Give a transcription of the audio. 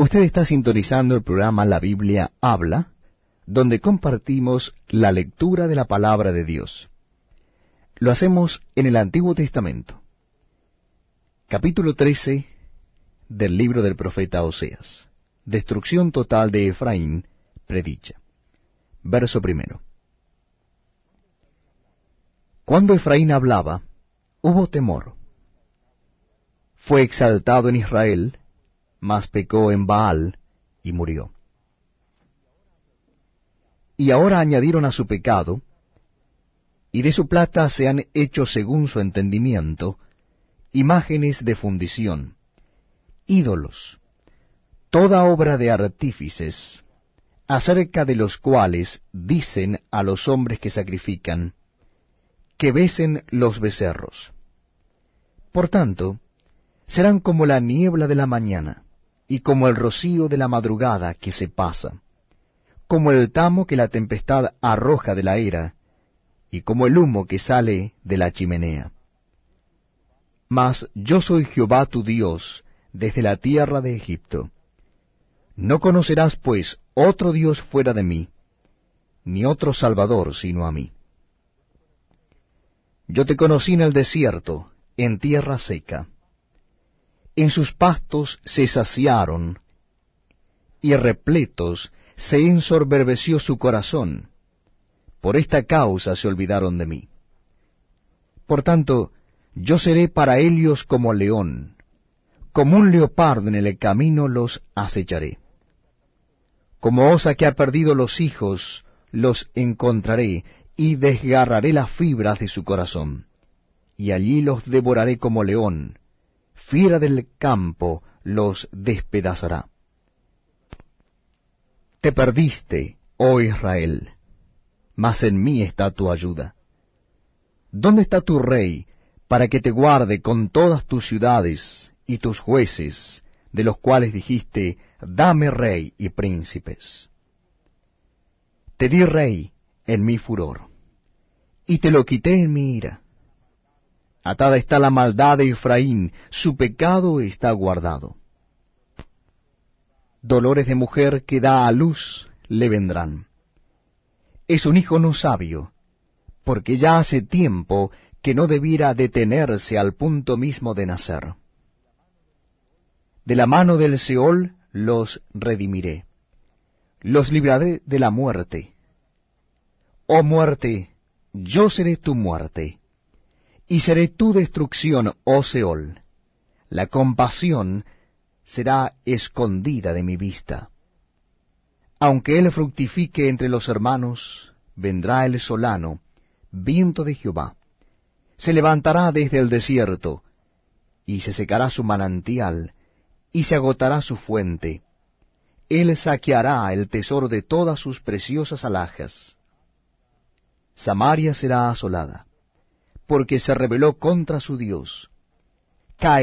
Usted está sintonizando el programa La Biblia Habla, donde compartimos la lectura de la palabra de Dios. Lo hacemos en el Antiguo Testamento. Capítulo 13 del libro del profeta Oseas. Destrucción total de Efraín predicha. Verso primero. Cuando Efraín hablaba, hubo temor. Fue exaltado en Israel, mas pecó en Baal y murió. Y ahora añadieron a su pecado, y de su plata se han hecho según su entendimiento, imágenes de fundición, ídolos, toda obra de artífices, acerca de los cuales dicen a los hombres que sacrifican, que besen los becerros. Por tanto, serán como la niebla de la mañana, y como el rocío de la madrugada que se pasa, como el tamo que la tempestad arroja de la era, y como el humo que sale de la chimenea. Mas yo soy Jehová tu Dios desde la tierra de Egipto. No conocerás, pues, otro Dios fuera de mí, ni otro Salvador sino a mí. Yo te conocí en el desierto, en tierra seca en sus pastos se saciaron, y repletos se ensorberbeció su corazón. Por esta causa se olvidaron de mí. Por tanto, yo seré para ellos como león, como un leopardo en el camino los acecharé. Como osa que ha perdido los hijos, los encontraré, y desgarraré las fibras de su corazón, y allí los devoraré como león, fiera del campo los despedazará. Te perdiste, oh Israel, mas en mí está tu ayuda. ¿Dónde está tu rey para que te guarde con todas tus ciudades y tus jueces, de los cuales dijiste, dame rey y príncipes? Te di rey en mi furor, y te lo quité en mi ira Atada está la maldad de Efraín, su pecado está guardado. Dolores de mujer que da a luz le vendrán. Es un hijo no sabio, porque ya hace tiempo que no debiera detenerse al punto mismo de nacer. De la mano del Seol los redimiré, los libraré de la muerte. Oh muerte, yo seré tu muerte y seré tu destrucción, oh Seol. La compasión será escondida de mi vista. Aunque él fructifique entre los hermanos, vendrá el solano, viento de Jehová. Se levantará desde el desierto, y se secará su manantial, y se agotará su fuente. Él saqueará el tesoro de todas sus preciosas alhajas. Samaria será asolada porque se rebeló contra su Dios,